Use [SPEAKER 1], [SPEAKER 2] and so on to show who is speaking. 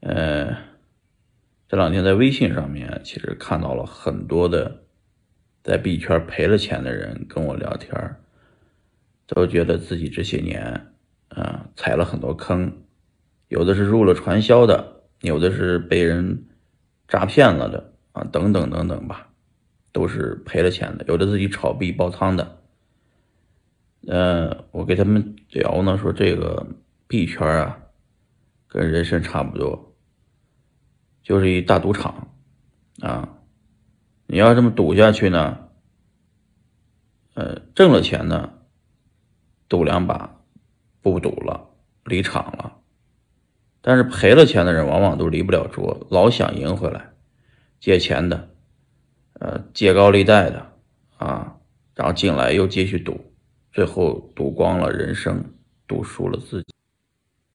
[SPEAKER 1] 呃，这两天在微信上面，其实看到了很多的在币圈赔了钱的人跟我聊天，都觉得自己这些年啊踩了很多坑，有的是入了传销的，有的是被人诈骗了的啊，等等等等吧，都是赔了钱的，有的自己炒币爆仓的。呃，我给他们聊呢，说这个币圈啊，跟人生差不多。就是一大赌场，啊，你要这么赌下去呢，呃，挣了钱呢，赌两把，不赌了，离场了。但是赔了钱的人往往都离不了桌，老想赢回来，借钱的，呃，借高利贷的，啊，然后进来又继续赌，最后赌光了人生，赌输了自己。